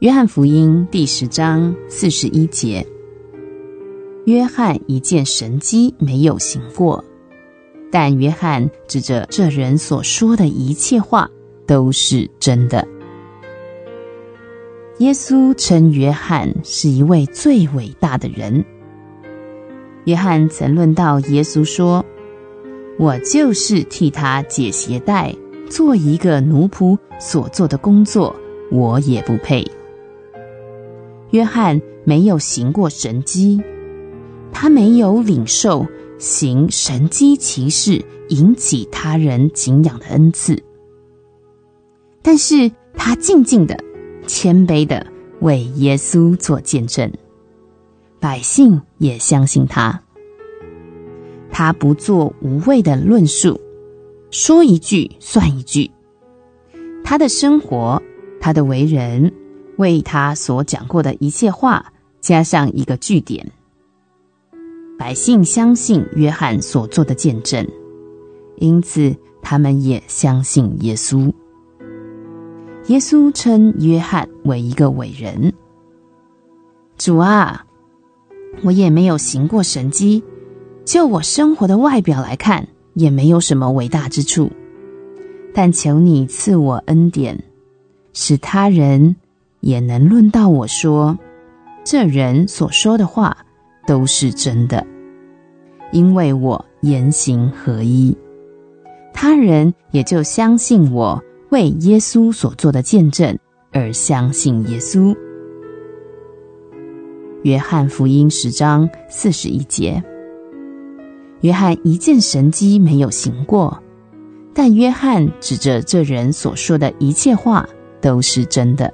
约翰福音第十章四十一节：约翰一件神迹没有行过，但约翰指着这人所说的一切话都是真的。耶稣称约翰是一位最伟大的人。约翰曾论到耶稣说：“我就是替他解鞋带，做一个奴仆所做的工作，我也不配。”约翰没有行过神迹，他没有领受行神迹奇事引起他人敬仰的恩赐，但是他静静的、谦卑的为耶稣做见证，百姓也相信他。他不做无谓的论述，说一句算一句。他的生活，他的为人。为他所讲过的一切话加上一个句点，百姓相信约翰所做的见证，因此他们也相信耶稣。耶稣称约翰为一个伟人。主啊，我也没有行过神迹，就我生活的外表来看，也没有什么伟大之处。但求你赐我恩典，使他人。也能论到我说，这人所说的话都是真的，因为我言行合一，他人也就相信我为耶稣所做的见证而相信耶稣。约翰福音十章四十一节，约翰一件神迹没有行过，但约翰指着这人所说的一切话都是真的。